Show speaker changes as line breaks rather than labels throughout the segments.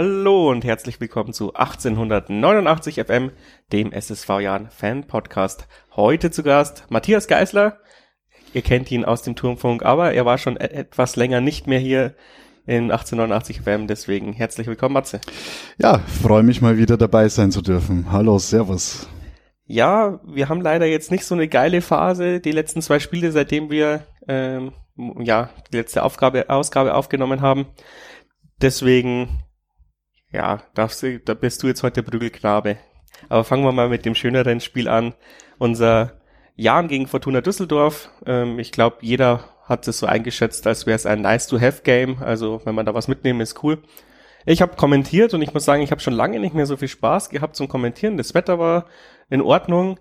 Hallo und herzlich willkommen zu 1889 FM, dem SSV Jahren Fan Podcast. Heute zu Gast Matthias Geisler. Ihr kennt ihn aus dem Turmfunk, aber er war schon e- etwas länger nicht mehr hier in 1889 FM, deswegen herzlich willkommen, Matze.
Ja, freue mich mal wieder dabei sein zu dürfen. Hallo, Servus.
Ja, wir haben leider jetzt nicht so eine geile Phase, die letzten zwei Spiele, seitdem wir ähm, ja die letzte Aufgabe, Ausgabe aufgenommen haben. Deswegen, ja, darfst du, da bist du jetzt heute der Prügelknabe. Aber fangen wir mal mit dem schöneren Spiel an. Unser Jan gegen Fortuna Düsseldorf. Ähm, ich glaube, jeder hat es so eingeschätzt, als wäre es ein Nice-to-Have-Game. Also wenn man da was mitnehmen, ist cool. Ich habe kommentiert und ich muss sagen, ich habe schon lange nicht mehr so viel Spaß gehabt zum Kommentieren. Das Wetter war in Ordnung.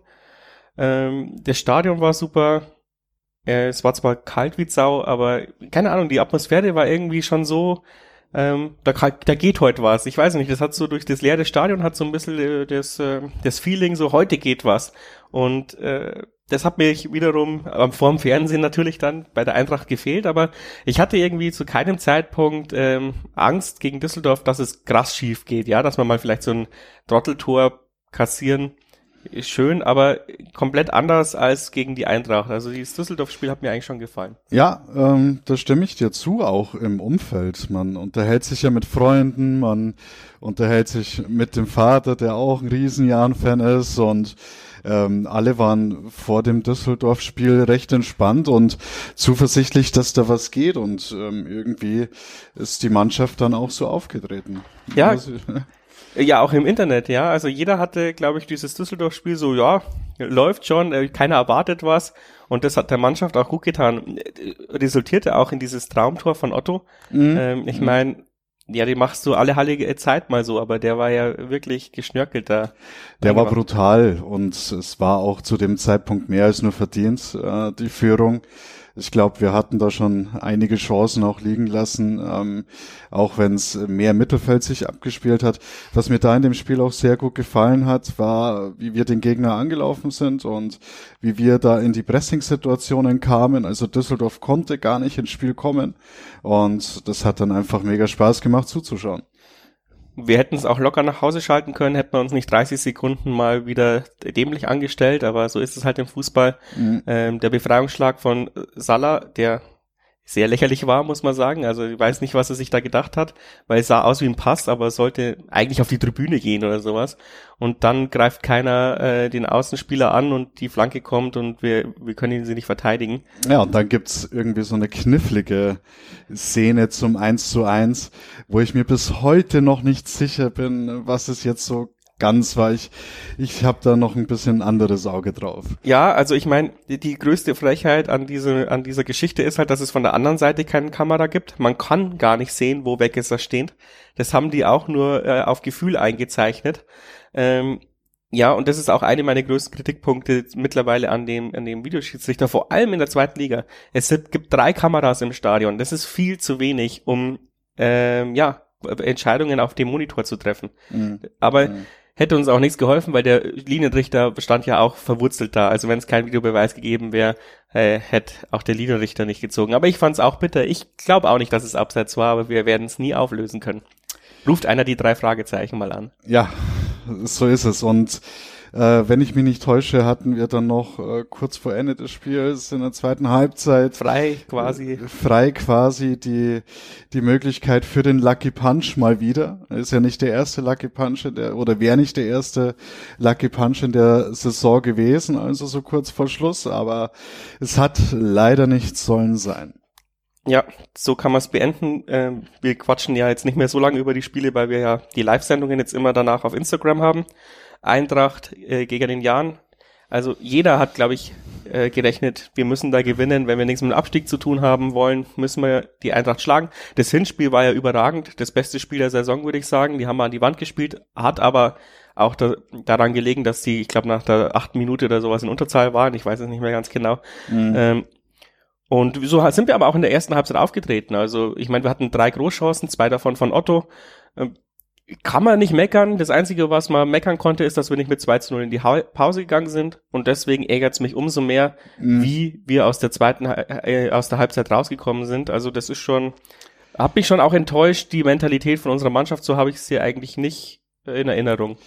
Ähm, das Stadion war super. Äh, es war zwar kalt wie Sau, aber keine Ahnung, die Atmosphäre war irgendwie schon so, ähm, da, da geht heute was. Ich weiß nicht, das hat so durch das leere Stadion hat so ein bisschen äh, das, äh, das Feeling, so heute geht was. Und äh, das hat mich wiederum ähm, vor dem Fernsehen natürlich dann bei der Eintracht gefehlt, aber ich hatte irgendwie zu keinem Zeitpunkt ähm, Angst gegen Düsseldorf, dass es krass schief geht, ja, dass man mal vielleicht so ein Trotteltor kassieren schön, aber komplett anders als gegen die Eintracht. Also dieses Düsseldorf-Spiel hat mir eigentlich schon gefallen.
Ja, ähm, da stimme ich dir zu, auch im Umfeld. Man unterhält sich ja mit Freunden, man unterhält sich mit dem Vater, der auch ein Riesenjahren-Fan ist und ähm, alle waren vor dem Düsseldorf-Spiel recht entspannt und zuversichtlich, dass da was geht und ähm, irgendwie ist die Mannschaft dann auch so aufgetreten.
Ja, ja, auch im Internet, ja. Also jeder hatte, glaube ich, dieses Düsseldorf-Spiel so, ja, läuft schon, äh, keiner erwartet was. Und das hat der Mannschaft auch gut getan. Resultierte auch in dieses Traumtor von Otto. Mhm. Ähm, ich meine, ja, die machst du alle heilige Zeit mal so, aber der war ja wirklich geschnörkelt da.
Der war brutal und es war auch zu dem Zeitpunkt mehr als nur verdient, äh, die Führung. Ich glaube, wir hatten da schon einige Chancen auch liegen lassen, ähm, auch wenn es mehr Mittelfeld sich abgespielt hat. Was mir da in dem Spiel auch sehr gut gefallen hat, war, wie wir den Gegner angelaufen sind und wie wir da in die Pressing-Situationen kamen. Also Düsseldorf konnte gar nicht ins Spiel kommen und das hat dann einfach mega Spaß gemacht zuzuschauen
wir hätten es auch locker nach Hause schalten können, hätten wir uns nicht 30 Sekunden mal wieder dämlich angestellt, aber so ist es halt im Fußball. Mhm. Ähm, der Befreiungsschlag von Salah, der sehr lächerlich war, muss man sagen. Also ich weiß nicht, was er sich da gedacht hat, weil es sah aus wie ein Pass, aber sollte eigentlich auf die Tribüne gehen oder sowas. Und dann greift keiner äh, den Außenspieler an und die Flanke kommt und wir, wir können ihn sie nicht verteidigen.
Ja, und dann gibt's irgendwie so eine knifflige Szene zum 1 zu 1, wo ich mir bis heute noch nicht sicher bin, was es jetzt so ganz, weil ich, habe da noch ein bisschen anderes Auge drauf.
Ja, also ich meine, die, die, größte Frechheit an, diese, an dieser Geschichte ist halt, dass es von der anderen Seite keine Kamera gibt. Man kann gar nicht sehen, wo Wegesser steht. Das haben die auch nur äh, auf Gefühl eingezeichnet. Ähm, ja, und das ist auch eine meiner größten Kritikpunkte mittlerweile an dem, an dem Videoschiedsrichter, vor allem in der zweiten Liga. Es gibt drei Kameras im Stadion. Das ist viel zu wenig, um ähm, ja, Entscheidungen auf dem Monitor zu treffen. Mhm. Aber mhm hätte uns auch nichts geholfen, weil der Linienrichter stand ja auch verwurzelt da. Also wenn es kein Videobeweis gegeben wäre, äh, hätte auch der Linienrichter nicht gezogen. Aber ich fand es auch bitter. Ich glaube auch nicht, dass es abseits war, aber wir werden es nie auflösen können. Ruft einer die drei Fragezeichen mal an.
Ja, so ist es. Und äh, wenn ich mich nicht täusche, hatten wir dann noch äh, kurz vor Ende des Spiels in der zweiten Halbzeit
frei quasi
äh, frei quasi die die Möglichkeit für den Lucky Punch mal wieder. Ist ja nicht der erste Lucky Punch in der oder wäre nicht der erste Lucky Punch in der Saison gewesen, also so kurz vor Schluss, aber es hat leider nicht sollen sein.
Ja, so kann man es beenden. Ähm, wir quatschen ja jetzt nicht mehr so lange über die Spiele, weil wir ja die Live-Sendungen jetzt immer danach auf Instagram haben. Eintracht äh, gegen den Jan. Also jeder hat, glaube ich, äh, gerechnet, wir müssen da gewinnen. Wenn wir nichts mit dem Abstieg zu tun haben wollen, müssen wir die Eintracht schlagen. Das Hinspiel war ja überragend. Das beste Spiel der Saison, würde ich sagen. Die haben wir an die Wand gespielt, hat aber auch da, daran gelegen, dass die, ich glaube, nach der achten Minute oder sowas in Unterzahl waren. Ich weiß es nicht mehr ganz genau. Mhm. Ähm, und so sind wir aber auch in der ersten Halbzeit aufgetreten. Also ich meine, wir hatten drei Großchancen, zwei davon von Otto. Ähm, kann man nicht meckern. Das Einzige, was man meckern konnte, ist, dass wir nicht mit 2 zu 0 in die Pause gegangen sind. Und deswegen ärgert es mich umso mehr, mhm. wie wir aus der zweiten, äh, aus der Halbzeit rausgekommen sind. Also das ist schon Hab mich schon auch enttäuscht, die Mentalität von unserer Mannschaft, so habe ich sie eigentlich nicht in Erinnerung.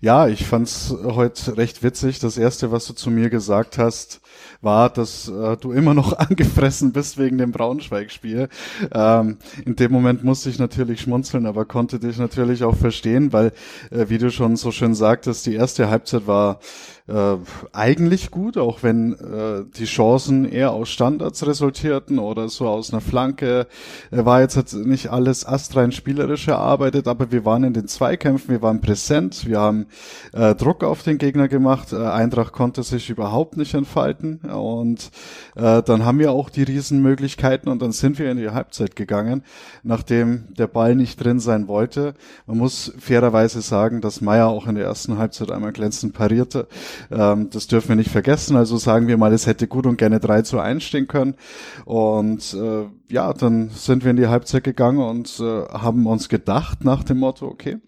Ja, ich fand's heute recht witzig. Das erste, was du zu mir gesagt hast, war, dass äh, du immer noch angefressen bist wegen dem Braunschweig-Spiel. Ähm, in dem Moment musste ich natürlich schmunzeln, aber konnte dich natürlich auch verstehen, weil, äh, wie du schon so schön sagtest, die erste Halbzeit war äh, eigentlich gut, auch wenn äh, die Chancen eher aus Standards resultierten oder so aus einer Flanke. Äh, war jetzt halt nicht alles astrein spielerisch erarbeitet, aber wir waren in den Zweikämpfen, wir waren präsent, wir haben äh, Druck auf den Gegner gemacht. Äh, Eintracht konnte sich überhaupt nicht entfalten und äh, dann haben wir auch die Riesenmöglichkeiten und dann sind wir in die Halbzeit gegangen, nachdem der Ball nicht drin sein wollte. Man muss fairerweise sagen, dass Meier auch in der ersten Halbzeit einmal glänzend parierte. Ähm, das dürfen wir nicht vergessen. Also sagen wir mal, es hätte gut und gerne 3 zu 1 stehen können. Und äh, ja, dann sind wir in die Halbzeit gegangen und äh, haben uns gedacht nach dem Motto, okay,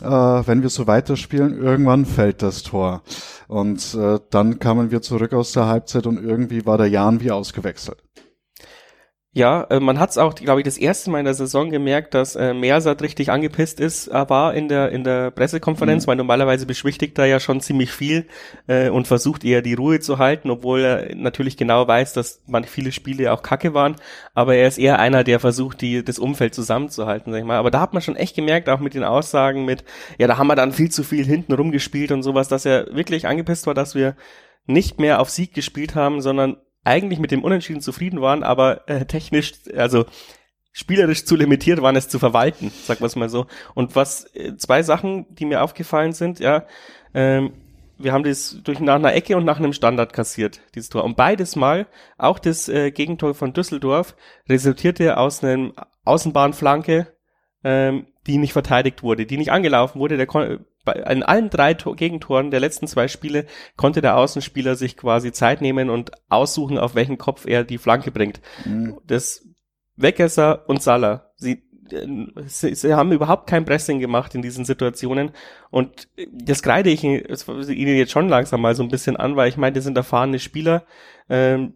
äh, wenn wir so weiterspielen, irgendwann fällt das Tor. Und äh, dann kamen wir zurück aus der Halbzeit und irgendwie war der Jan wie ausgewechselt.
Ja, äh, man hat es auch, glaube ich, das erste Mal in der Saison gemerkt, dass äh, Mersat richtig angepisst ist, äh, war in der in der Pressekonferenz, mhm. weil normalerweise beschwichtigt er ja schon ziemlich viel äh, und versucht eher die Ruhe zu halten, obwohl er natürlich genau weiß, dass man viele Spiele auch Kacke waren, aber er ist eher einer, der versucht, die das Umfeld zusammenzuhalten, sag ich mal. Aber da hat man schon echt gemerkt, auch mit den Aussagen mit, ja, da haben wir dann viel zu viel hinten rumgespielt und sowas, dass er wirklich angepisst war, dass wir nicht mehr auf Sieg gespielt haben, sondern eigentlich mit dem Unentschieden zufrieden waren, aber äh, technisch, also spielerisch zu limitiert waren, es zu verwalten, sagen wir es mal so. Und was äh, zwei Sachen, die mir aufgefallen sind, ja, ähm, wir haben das durch nach einer Ecke und nach einem Standard kassiert, dieses Tor. Und beides Mal, auch das äh, Gegentor von Düsseldorf, resultierte aus einem Außenbahnflanke, ähm, die nicht verteidigt wurde, die nicht angelaufen wurde. Der bei, in allen drei Tor Gegentoren der letzten zwei Spiele konnte der Außenspieler sich quasi Zeit nehmen und aussuchen, auf welchen Kopf er die Flanke bringt. Mhm. Das Weggesser und Salah, sie, sie, sie haben überhaupt kein Pressing gemacht in diesen Situationen und das kreide ich ihnen jetzt schon langsam mal so ein bisschen an, weil ich meine, das sind erfahrene Spieler, ähm,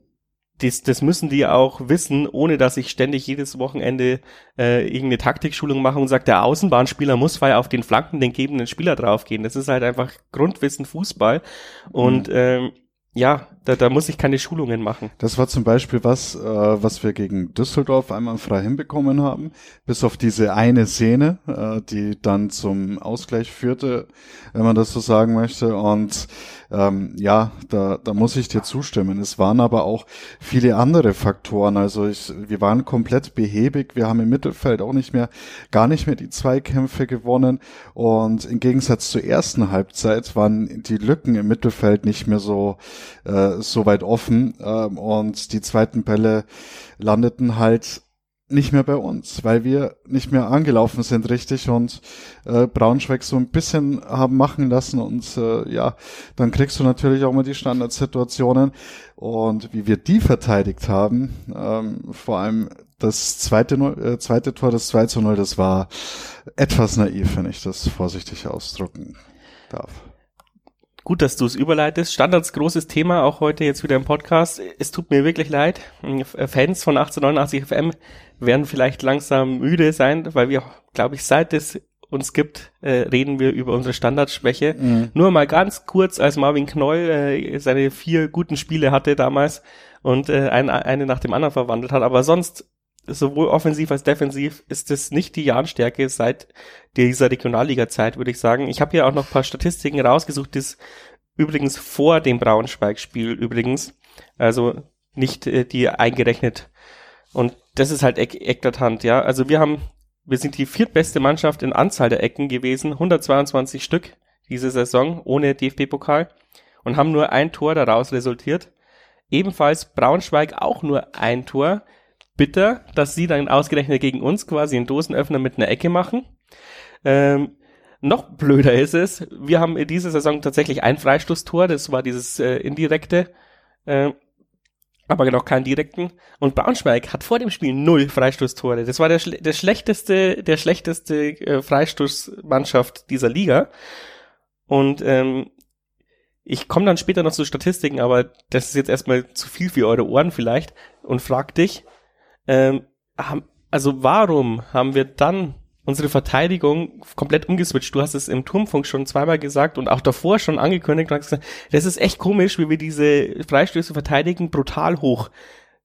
das, das müssen die auch wissen, ohne dass ich ständig jedes Wochenende äh, irgendeine Taktikschulung mache und sage, der Außenbahnspieler muss weil auf den Flanken den gebenden Spieler draufgehen. Das ist halt einfach Grundwissen Fußball. Und mhm. ähm, ja, da, da muss ich keine Schulungen machen.
Das war zum Beispiel was, äh, was wir gegen Düsseldorf einmal frei hinbekommen haben, bis auf diese eine Szene, äh, die dann zum Ausgleich führte, wenn man das so sagen möchte. Und ähm, ja, da, da muss ich dir zustimmen. Es waren aber auch viele andere Faktoren. Also ich, wir waren komplett behäbig. Wir haben im Mittelfeld auch nicht mehr, gar nicht mehr die Zweikämpfe gewonnen. Und im Gegensatz zur ersten Halbzeit waren die Lücken im Mittelfeld nicht mehr so, äh, so weit offen. Ähm, und die zweiten Bälle landeten halt nicht mehr bei uns, weil wir nicht mehr angelaufen sind richtig und äh, Braunschweig so ein bisschen haben machen lassen und äh, ja, dann kriegst du natürlich auch mal die Standardsituationen und wie wir die verteidigt haben, ähm, vor allem das zweite, äh, zweite Tor, das 2 zu 0, das war etwas naiv, wenn ich das vorsichtig ausdrücken darf.
Gut, dass du es überleitest. Standards großes Thema, auch heute jetzt wieder im Podcast. Es tut mir wirklich leid. Fans von 1889 FM werden vielleicht langsam müde sein, weil wir, glaube ich, seit es uns gibt, äh, reden wir über unsere Standardschwäche. Mhm. Nur mal ganz kurz, als Marvin Knoll äh, seine vier guten Spiele hatte damals und äh, ein, eine nach dem anderen verwandelt hat. Aber sonst sowohl offensiv als defensiv ist es nicht die Jahnstärke seit dieser Regionalliga-Zeit, würde ich sagen. Ich habe hier auch noch ein paar Statistiken rausgesucht, das übrigens vor dem Braunschweig-Spiel übrigens, also nicht äh, die eingerechnet. Und das ist halt ek eklatant, ja. Also wir haben, wir sind die viertbeste Mannschaft in Anzahl der Ecken gewesen, 122 Stück diese Saison ohne DFB-Pokal und haben nur ein Tor daraus resultiert. Ebenfalls Braunschweig auch nur ein Tor bitter, dass sie dann ausgerechnet gegen uns quasi einen Dosenöffner mit einer Ecke machen. Ähm, noch blöder ist es, wir haben in dieser Saison tatsächlich ein Freistoßtor, das war dieses äh, indirekte, äh, aber noch keinen direkten. Und Braunschweig hat vor dem Spiel null Freistoßtore. Das war der, der schlechteste, der schlechteste äh, Freistoßmannschaft dieser Liga. Und ähm, ich komme dann später noch zu Statistiken, aber das ist jetzt erstmal zu viel für eure Ohren vielleicht und frag dich, ähm, haben, also warum haben wir dann unsere Verteidigung komplett umgeswitcht. Du hast es im Turmfunk schon zweimal gesagt und auch davor schon angekündigt und hast gesagt, das ist echt komisch, wie wir diese Freistöße verteidigen, brutal hoch.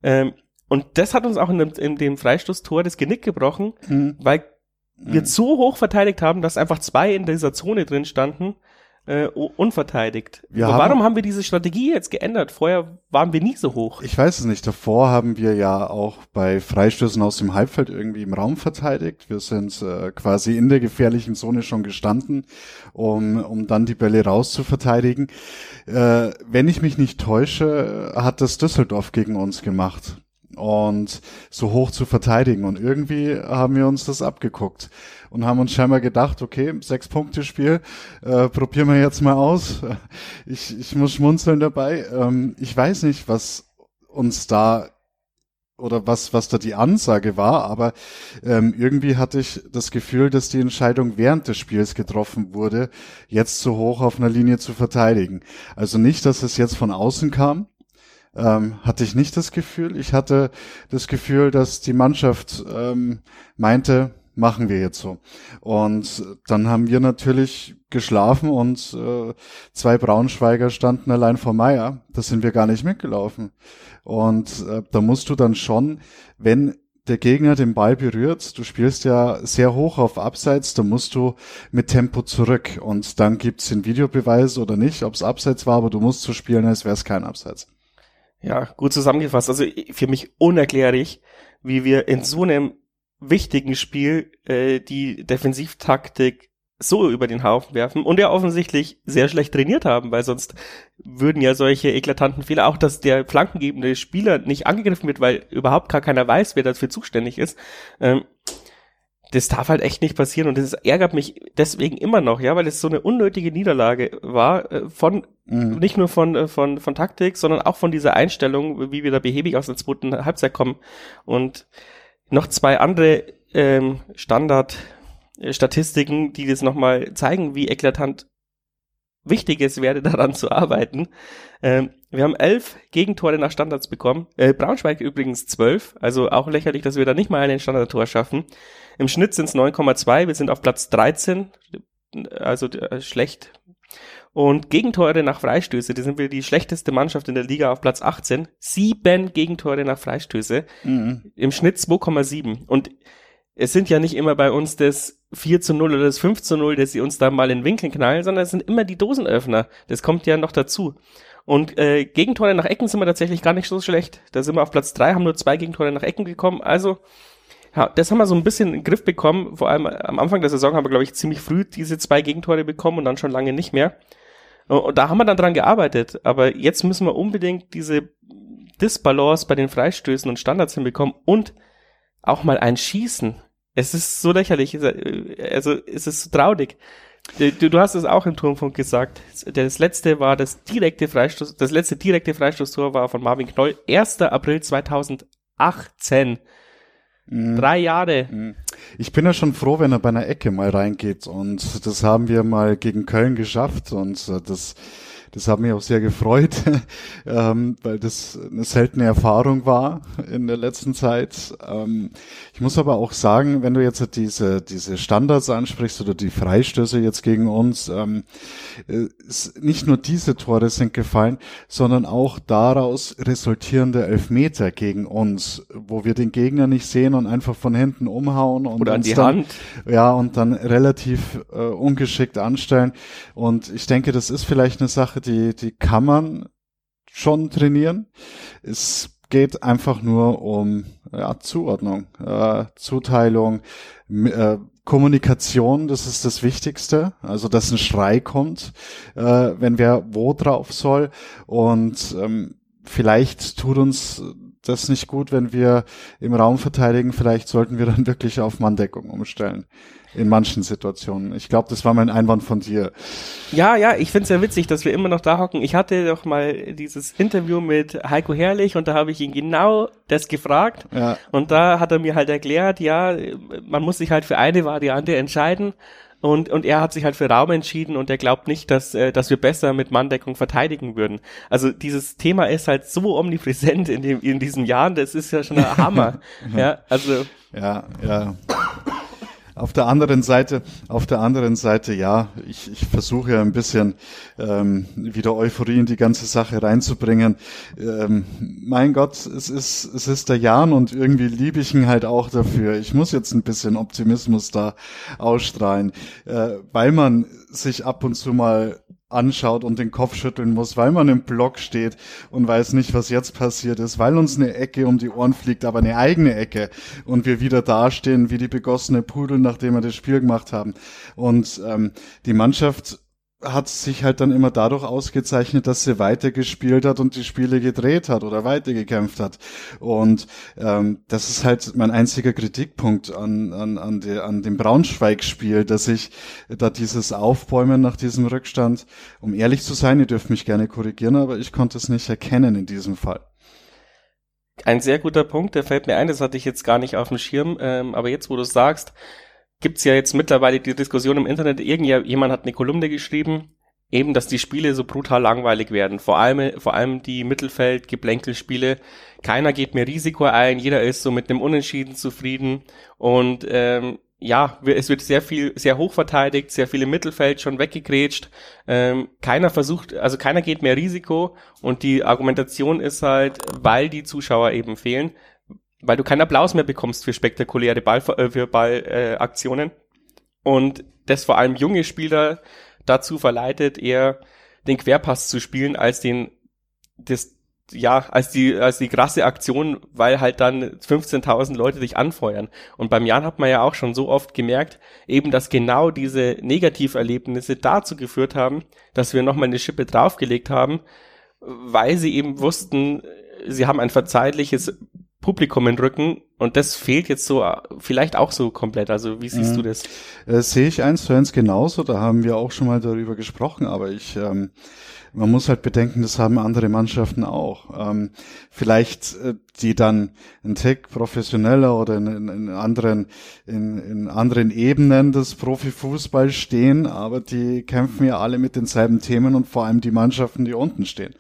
Ähm, und das hat uns auch in dem, in dem Freistoßtor das Genick gebrochen, mhm. weil wir mhm. so hoch verteidigt haben, dass einfach zwei in dieser Zone drin standen, äh, unverteidigt.
Wir
Aber warum haben wir diese Strategie jetzt geändert? Vorher waren wir nie so hoch.
Ich weiß es nicht. Davor haben wir ja auch bei Freistößen aus dem Halbfeld irgendwie im Raum verteidigt. Wir sind äh, quasi in der gefährlichen Zone schon gestanden, um, um dann die Bälle rauszuverteidigen. Äh, wenn ich mich nicht täusche, hat das Düsseldorf gegen uns gemacht und so hoch zu verteidigen. Und irgendwie haben wir uns das abgeguckt und haben uns scheinbar gedacht, okay, sechs Punkte Spiel, äh, probieren wir jetzt mal aus. Ich, ich muss schmunzeln dabei. Ähm, ich weiß nicht, was uns da oder was, was da die Ansage war, aber ähm, irgendwie hatte ich das Gefühl, dass die Entscheidung während des Spiels getroffen wurde, jetzt so hoch auf einer Linie zu verteidigen. Also nicht, dass es jetzt von außen kam, ähm, hatte ich nicht das Gefühl. Ich hatte das Gefühl, dass die Mannschaft ähm, meinte, machen wir jetzt so. Und dann haben wir natürlich geschlafen und äh, zwei Braunschweiger standen allein vor Meier. Da sind wir gar nicht mitgelaufen. Und äh, da musst du dann schon, wenn der Gegner den Ball berührt, du spielst ja sehr hoch auf Abseits, da musst du mit Tempo zurück und dann gibt's den Videobeweis oder nicht, ob es Abseits war, aber du musst so spielen, als wäre es kein Abseits.
Ja, gut zusammengefasst. Also für mich unerklärlich, wie wir in so einem wichtigen Spiel äh, die Defensivtaktik so über den Haufen werfen und ja offensichtlich sehr schlecht trainiert haben, weil sonst würden ja solche eklatanten Fehler, auch dass der flankengebende Spieler nicht angegriffen wird, weil überhaupt gar keiner weiß, wer dafür zuständig ist. Ähm, das darf halt echt nicht passieren und das ärgert mich deswegen immer noch, ja, weil es so eine unnötige Niederlage war äh, von mhm. nicht nur von äh, von von Taktik, sondern auch von dieser Einstellung, wie wir da behäbig aus der zweiten Halbzeit kommen und noch zwei andere ähm, Standard Statistiken, die das nochmal zeigen, wie eklatant wichtig es wäre, daran zu arbeiten. Ähm, wir haben elf Gegentore nach Standards bekommen. Äh, Braunschweig übrigens zwölf, also auch lächerlich, dass wir da nicht mal einen Standardtor schaffen. Im Schnitt sind es 9,2, wir sind auf Platz 13, also äh, schlecht. Und Gegentore nach Freistöße, die sind wir die schlechteste Mannschaft in der Liga auf Platz 18. Sieben Gegentore nach Freistöße. Mhm. Im Schnitt 2,7. Und es sind ja nicht immer bei uns das 4 zu 0 oder das 5 zu 0, dass sie uns da mal in den Winkel knallen, sondern es sind immer die Dosenöffner. Das kommt ja noch dazu. Und äh, Gegentore nach Ecken sind wir tatsächlich gar nicht so schlecht. Da sind wir auf Platz 3, haben nur zwei Gegentore nach Ecken gekommen. Also, ja, das haben wir so ein bisschen in den Griff bekommen. Vor allem am Anfang der Saison haben wir, glaube ich, ziemlich früh diese zwei Gegentore bekommen und dann schon lange nicht mehr. Und da haben wir dann dran gearbeitet. Aber jetzt müssen wir unbedingt diese Disbalance bei den Freistößen und Standards hinbekommen und auch mal ein Schießen. Es ist so lächerlich, also es ist so traurig. Du, du hast es auch im Turmfunk gesagt. Das letzte war das direkte Freistoß, das letzte direkte Freistoßtor war von Marvin Knoll, 1. April 2018. Mhm. Drei Jahre. Mhm.
Ich bin ja schon froh, wenn er bei einer Ecke mal reingeht und das haben wir mal gegen Köln geschafft und das das hat mich auch sehr gefreut, ähm, weil das eine seltene Erfahrung war in der letzten Zeit. Ähm, ich muss aber auch sagen, wenn du jetzt diese, diese Standards ansprichst oder die Freistöße jetzt gegen uns, ähm, nicht nur diese Tore sind gefallen, sondern auch daraus resultierende Elfmeter gegen uns, wo wir den Gegner nicht sehen und einfach von hinten umhauen und
oder an die
dann,
Hand.
ja und dann relativ äh, ungeschickt anstellen. Und ich denke, das ist vielleicht eine Sache, die die kann man schon trainieren. Es geht einfach nur um ja, Zuordnung, äh, Zuteilung, äh, Kommunikation, das ist das Wichtigste. Also, dass ein Schrei kommt, äh, wenn wer wo drauf soll. Und ähm, vielleicht tut uns das nicht gut, wenn wir im Raum verteidigen. Vielleicht sollten wir dann wirklich auf Manndeckung umstellen in manchen Situationen. Ich glaube, das war mein Einwand von dir.
Ja, ja, ich finde es ja witzig, dass wir immer noch da hocken. Ich hatte doch mal dieses Interview mit Heiko Herrlich und da habe ich ihn genau das gefragt. Ja. Und da hat er mir halt erklärt, ja, man muss sich halt für eine Variante entscheiden und, und er hat sich halt für Raum entschieden und er glaubt nicht, dass, äh, dass wir besser mit Manndeckung verteidigen würden. Also dieses Thema ist halt so omnipräsent in, dem, in diesen Jahren, das ist ja schon ein Hammer. ja, also.
Ja, ja. Auf der anderen Seite, auf der anderen Seite, ja, ich, ich versuche ja ein bisschen ähm, wieder Euphorie in die ganze Sache reinzubringen. Ähm, mein Gott, es ist, es ist der Jan und irgendwie liebe ich ihn halt auch dafür. Ich muss jetzt ein bisschen Optimismus da ausstrahlen, äh, weil man sich ab und zu mal anschaut und den Kopf schütteln muss, weil man im Block steht und weiß nicht, was jetzt passiert ist, weil uns eine Ecke um die Ohren fliegt, aber eine eigene Ecke und wir wieder dastehen wie die begossene Pudel, nachdem wir das Spiel gemacht haben. Und ähm, die Mannschaft hat sich halt dann immer dadurch ausgezeichnet, dass sie weitergespielt hat und die Spiele gedreht hat oder weitergekämpft hat. Und ähm, das ist halt mein einziger Kritikpunkt an, an, an, de, an dem Braunschweig-Spiel, dass ich da dieses Aufbäumen nach diesem Rückstand, um ehrlich zu sein, ihr dürft mich gerne korrigieren, aber ich konnte es nicht erkennen in diesem Fall.
Ein sehr guter Punkt, der fällt mir ein, das hatte ich jetzt gar nicht auf dem Schirm, ähm, aber jetzt, wo du sagst, gibt's ja jetzt mittlerweile die Diskussion im Internet, irgendjemand hat eine Kolumne geschrieben, eben, dass die Spiele so brutal langweilig werden. Vor allem, vor allem die Mittelfeld-Geplänkelspiele. Keiner geht mehr Risiko ein, jeder ist so mit einem Unentschieden zufrieden und ähm, ja, es wird sehr viel, sehr hoch verteidigt, sehr viel im Mittelfeld schon weggegrätscht. Ähm, keiner versucht, also keiner geht mehr Risiko und die Argumentation ist halt, weil die Zuschauer eben fehlen, weil du keinen Applaus mehr bekommst für spektakuläre Ball, äh, für Ballaktionen. Äh, und das vor allem junge Spieler dazu verleitet, eher den Querpass zu spielen, als den, das, ja, als die, als die krasse Aktion, weil halt dann 15.000 Leute dich anfeuern. Und beim Jan hat man ja auch schon so oft gemerkt, eben, dass genau diese Negativerlebnisse dazu geführt haben, dass wir nochmal eine Schippe draufgelegt haben, weil sie eben wussten, sie haben ein verzeihliches Publikum in Rücken und das fehlt jetzt so vielleicht auch so komplett. Also wie siehst mhm. du das?
Äh, sehe ich eins zu eins genauso, da haben wir auch schon mal darüber gesprochen, aber ich ähm, man muss halt bedenken, das haben andere Mannschaften auch. Ähm, vielleicht äh, die dann ein Tick professioneller oder in, in, in anderen in, in anderen Ebenen des Profifußballs stehen, aber die kämpfen ja alle mit denselben Themen und vor allem die Mannschaften, die unten stehen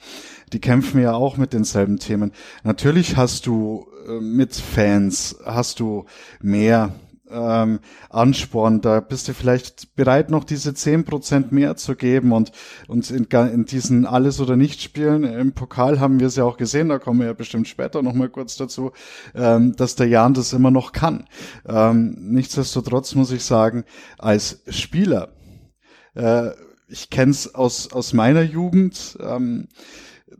die kämpfen ja auch mit denselben Themen. Natürlich hast du äh, mit Fans, hast du mehr ähm, Ansporn, da bist du vielleicht bereit, noch diese zehn Prozent mehr zu geben und, und in, in diesen Alles- oder Nicht-Spielen im Pokal haben wir es ja auch gesehen, da kommen wir ja bestimmt später nochmal kurz dazu, ähm, dass der Jan das immer noch kann. Ähm, nichtsdestotrotz muss ich sagen, als Spieler, äh, ich kenne es aus, aus meiner Jugend, ähm,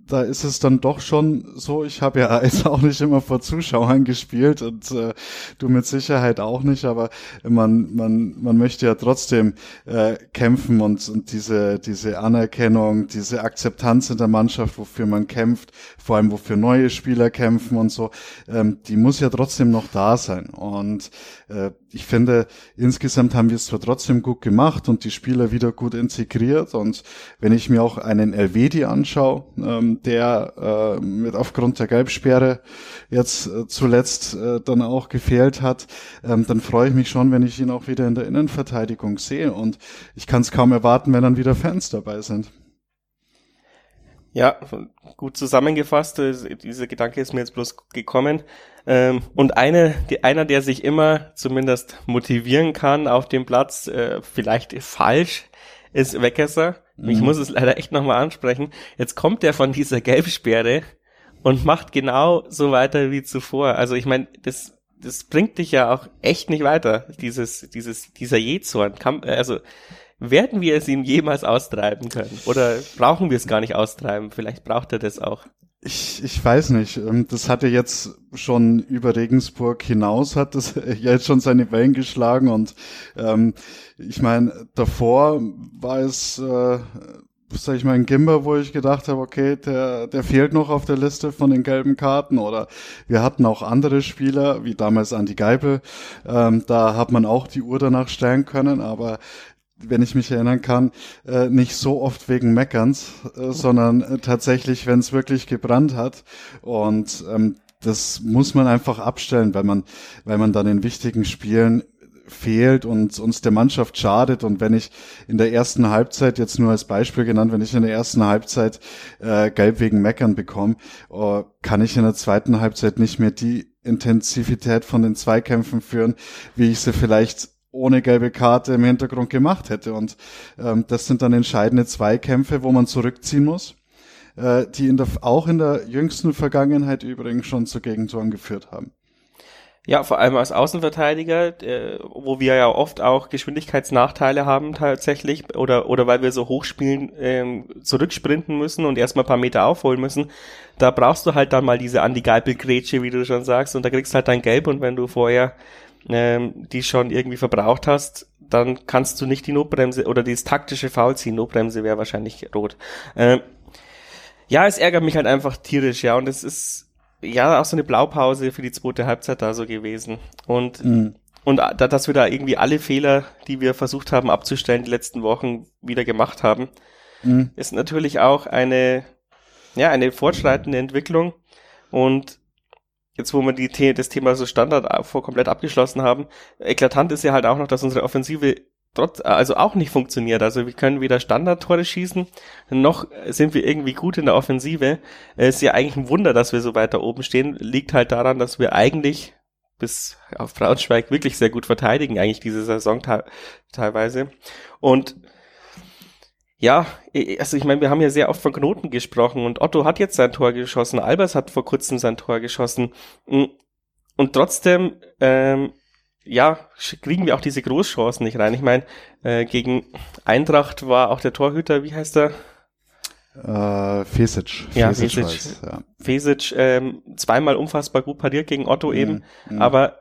da ist es dann doch schon so, ich habe ja jetzt auch nicht immer vor Zuschauern gespielt und äh, du mit Sicherheit auch nicht, aber man, man, man möchte ja trotzdem äh, kämpfen und, und diese, diese Anerkennung, diese Akzeptanz in der Mannschaft, wofür man kämpft, vor allem wofür neue Spieler kämpfen und so, ähm, die muss ja trotzdem noch da sein. Und äh, ich finde, insgesamt haben wir es zwar trotzdem gut gemacht und die Spieler wieder gut integriert. Und wenn ich mir auch einen Elvedi anschaue, ähm, der äh, mit aufgrund der Gelbsperre jetzt äh, zuletzt äh, dann auch gefehlt hat, ähm, dann freue ich mich schon, wenn ich ihn auch wieder in der Innenverteidigung sehe. Und ich kann es kaum erwarten, wenn dann wieder Fans dabei sind.
Ja, gut zusammengefasst. Äh, dieser Gedanke ist mir jetzt bloß gekommen. Ähm, und eine, einer, der sich immer zumindest motivieren kann auf dem Platz, äh, vielleicht falsch, ist Weckesser. Mhm. Ich muss es leider echt nochmal ansprechen. Jetzt kommt er von dieser Gelbsperre und macht genau so weiter wie zuvor. Also ich meine, das, das bringt dich ja auch echt nicht weiter, dieses, dieses, dieser Jezorn. Also werden wir es ihm jemals austreiben können? Oder brauchen wir es gar nicht austreiben? Vielleicht braucht er das auch.
Ich, ich weiß nicht. Ähm, das hatte jetzt schon über Regensburg hinaus, hat das jetzt schon seine Wellen geschlagen. Und ähm, ich meine, davor war es, äh, sag ich mal, ein Gimber, wo ich gedacht habe, okay, der, der fehlt noch auf der Liste von den gelben Karten. Oder wir hatten auch andere Spieler, wie damals Andi Geibel, ähm, da hat man auch die Uhr danach stellen können, aber wenn ich mich erinnern kann, äh, nicht so oft wegen Meckerns, äh, sondern äh, tatsächlich, wenn es wirklich gebrannt hat. Und ähm, das muss man einfach abstellen, weil man, weil man dann in wichtigen Spielen fehlt und uns der Mannschaft schadet. Und wenn ich in der ersten Halbzeit, jetzt nur als Beispiel genannt, wenn ich in der ersten Halbzeit äh, Gelb wegen Meckern bekomme, äh, kann ich in der zweiten Halbzeit nicht mehr die Intensivität von den Zweikämpfen führen, wie ich sie vielleicht ohne gelbe Karte im Hintergrund gemacht hätte. Und ähm, das sind dann entscheidende Zweikämpfe, wo man zurückziehen muss, äh, die in der, auch in der jüngsten Vergangenheit übrigens schon zu Gegentoren geführt haben.
Ja, vor allem als Außenverteidiger, äh, wo wir ja oft auch Geschwindigkeitsnachteile haben tatsächlich oder oder weil wir so hoch spielen, ähm, zurücksprinten müssen und erstmal ein paar Meter aufholen müssen. Da brauchst du halt dann mal diese Andi Geipel-Grätsche, wie du schon sagst, und da kriegst halt dein Gelb und wenn du vorher ähm, die schon irgendwie verbraucht hast, dann kannst du nicht die Notbremse oder dieses taktische Foul ziehen. Notbremse wäre wahrscheinlich rot. Ähm, ja, es ärgert mich halt einfach tierisch, ja, und es ist ja auch so eine Blaupause für die zweite Halbzeit da so gewesen. Und mhm. und da, dass wir da irgendwie alle Fehler, die wir versucht haben abzustellen, die letzten Wochen wieder gemacht haben, mhm. ist natürlich auch eine ja eine fortschreitende Entwicklung. Und jetzt, wo wir die, das Thema so Standard vor komplett abgeschlossen haben, eklatant ist ja halt auch noch, dass unsere Offensive trotz, also auch nicht funktioniert. Also wir können weder Standardtore schießen, noch sind wir irgendwie gut in der Offensive. Es ist ja eigentlich ein Wunder, dass wir so weiter oben stehen. Liegt halt daran, dass wir eigentlich bis auf Braunschweig wirklich sehr gut verteidigen, eigentlich diese Saison teilweise. Und ja, also ich meine, wir haben ja sehr oft von Knoten gesprochen und Otto hat jetzt sein Tor geschossen, Albers hat vor kurzem sein Tor geschossen. Und trotzdem ähm, ja, kriegen wir auch diese Großchancen nicht rein. Ich meine, äh, gegen Eintracht war auch der Torhüter, wie heißt er?
Äh, Fesic.
Ja, Fesic. Fesic, ja. Fesic ähm, zweimal unfassbar gut pariert gegen Otto mhm. eben, mhm. aber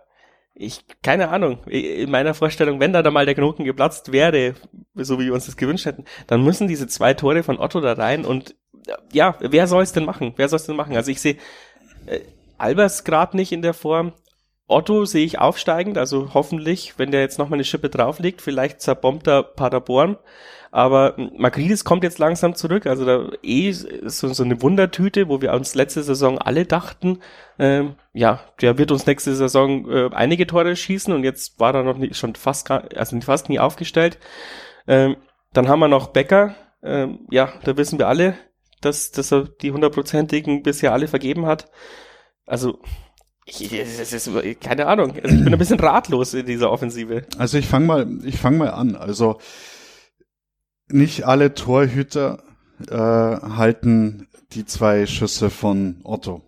ich, keine Ahnung, in meiner Vorstellung, wenn da, da mal der Knoten geplatzt wäre, so wie wir uns das gewünscht hätten, dann müssen diese zwei Tore von Otto da rein und ja, wer soll es denn machen? Wer soll es denn machen? Also ich sehe äh, Albers gerade nicht in der Form, Otto sehe ich aufsteigend, also hoffentlich, wenn der jetzt nochmal eine Schippe drauflegt, vielleicht zerbombt er Paderborn. Aber Magridis kommt jetzt langsam zurück, also da eh so, so eine Wundertüte, wo wir uns letzte Saison alle dachten, ähm, ja, der wird uns nächste Saison äh, einige Tore schießen und jetzt war er noch nicht, schon fast, also fast nie aufgestellt. Ähm, dann haben wir noch Becker, ähm, ja, da wissen wir alle, dass, dass er die hundertprozentigen bisher alle vergeben hat. Also ich, es ist, keine Ahnung. Also ich bin ein bisschen ratlos in dieser Offensive.
Also ich fange mal, ich fange mal an. Also nicht alle Torhüter äh, halten die zwei Schüsse von Otto.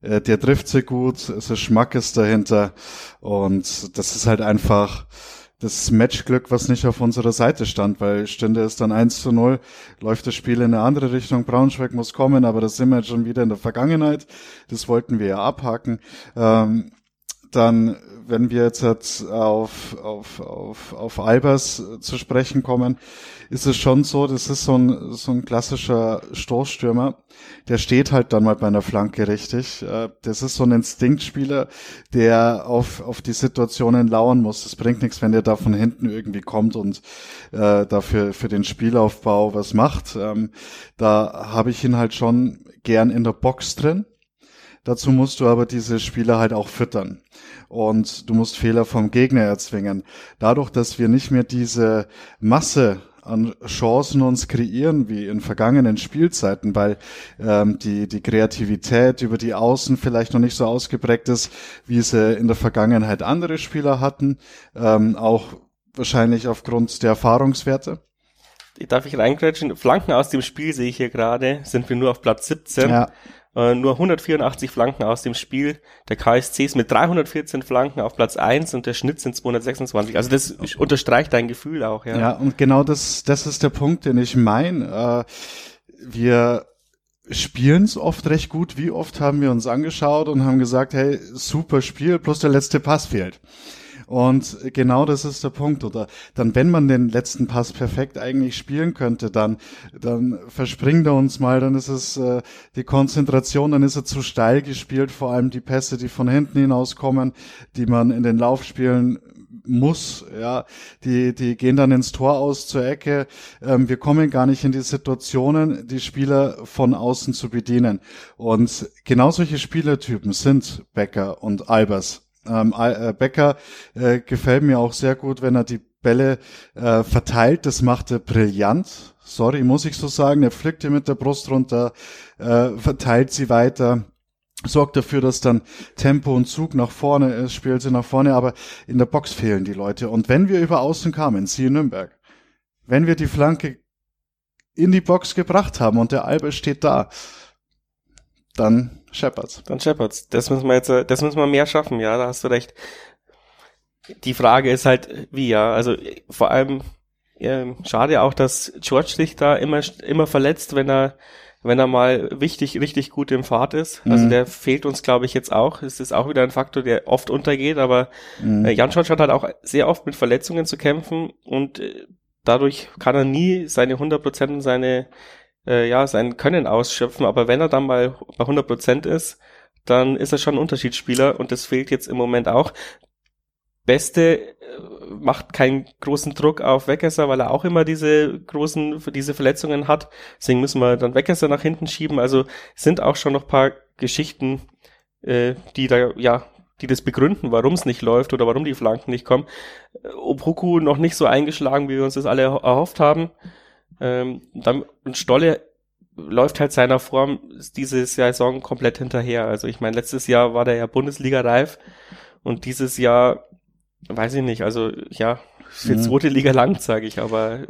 Äh, der trifft sehr gut, es ist Schmackes dahinter und das ist halt einfach das Matchglück, was nicht auf unserer Seite stand, weil stünde es dann 1 zu 0, läuft das Spiel in eine andere Richtung, Braunschweig muss kommen, aber das sind wir jetzt schon wieder in der Vergangenheit, das wollten wir ja abhaken. Ähm, dann, wenn wir jetzt auf, auf, auf, auf Albers zu sprechen kommen, ist es schon so, das ist so ein, so ein klassischer Stoßstürmer. Der steht halt dann mal bei einer Flanke richtig. Äh, das ist so ein Instinktspieler, der auf, auf die Situationen lauern muss. Das bringt nichts, wenn der da von hinten irgendwie kommt und äh, dafür für den Spielaufbau was macht. Ähm, da habe ich ihn halt schon gern in der Box drin. Dazu musst du aber diese Spieler halt auch füttern. Und du musst Fehler vom Gegner erzwingen. Dadurch, dass wir nicht mehr diese Masse an Chancen uns kreieren wie in vergangenen Spielzeiten, weil ähm, die, die Kreativität über die Außen vielleicht noch nicht so ausgeprägt ist, wie sie in der Vergangenheit andere Spieler hatten, ähm, auch wahrscheinlich aufgrund der Erfahrungswerte.
Darf ich reingrätschen? Flanken aus dem Spiel sehe ich hier gerade, sind wir nur auf Platz 17. Ja. Äh, nur 184 Flanken aus dem Spiel. Der KSC ist mit 314 Flanken auf Platz 1 und der Schnitt sind 226. Also das unterstreicht dein Gefühl auch, ja.
Ja, und genau das, das ist der Punkt, den ich meine. Äh, wir spielen es oft recht gut. Wie oft haben wir uns angeschaut und haben gesagt, hey, super Spiel, plus der letzte Pass fehlt. Und genau das ist der Punkt. Oder dann, wenn man den letzten Pass perfekt eigentlich spielen könnte, dann, dann verspringt er uns mal, dann ist es äh, die Konzentration, dann ist er zu steil gespielt, vor allem die Pässe, die von hinten hinauskommen, die man in den Laufspielen muss, ja, die, die gehen dann ins Tor aus zur Ecke. Ähm, wir kommen gar nicht in die Situationen, die Spieler von außen zu bedienen. Und genau solche Spielertypen sind Becker und Albers Ähm, äh, Becker äh, gefällt mir auch sehr gut, wenn er die Bälle äh, verteilt. Das macht er brillant. Sorry, muss ich so sagen. Er pflückt ihr mit der Brust runter, äh, verteilt sie weiter sorgt dafür, dass dann Tempo und Zug nach vorne ist, spielt sie nach vorne, aber in der Box fehlen die Leute. Und wenn wir über Außen kamen, siehe Nürnberg, wenn wir die Flanke in die Box gebracht haben und der Albe steht da, dann Shepherds.
Dann Shepherds. Das müssen wir jetzt, das müssen wir mehr schaffen, ja, da hast du recht. Die Frage ist halt, wie, ja, also vor allem, äh, schade auch, dass George sich da immer, immer verletzt, wenn er, wenn er mal wichtig, richtig gut im Fahrt ist. Also mhm. der fehlt uns, glaube ich, jetzt auch. Es ist auch wieder ein Faktor, der oft untergeht, aber mhm. äh, Jan George hat halt auch sehr oft mit Verletzungen zu kämpfen und äh, dadurch kann er nie seine 100% und seine, äh, ja, sein Können ausschöpfen, aber wenn er dann mal bei 100% ist, dann ist er schon ein Unterschiedsspieler und das fehlt jetzt im Moment auch. Beste äh, macht keinen großen Druck auf Weckesser, weil er auch immer diese großen, diese Verletzungen hat. Deswegen müssen wir dann Weckesser nach hinten schieben. Also sind auch schon noch paar Geschichten, äh, die da, ja, die das begründen, warum es nicht läuft oder warum die Flanken nicht kommen. Obruku noch nicht so eingeschlagen, wie wir uns das alle erhofft haben. Ähm, und Stolle läuft halt seiner Form diese Saison komplett hinterher. Also ich meine, letztes Jahr war der ja Bundesliga reif und dieses Jahr weiß ich nicht, also ja, ist jetzt zweite Liga lang, sage ich, aber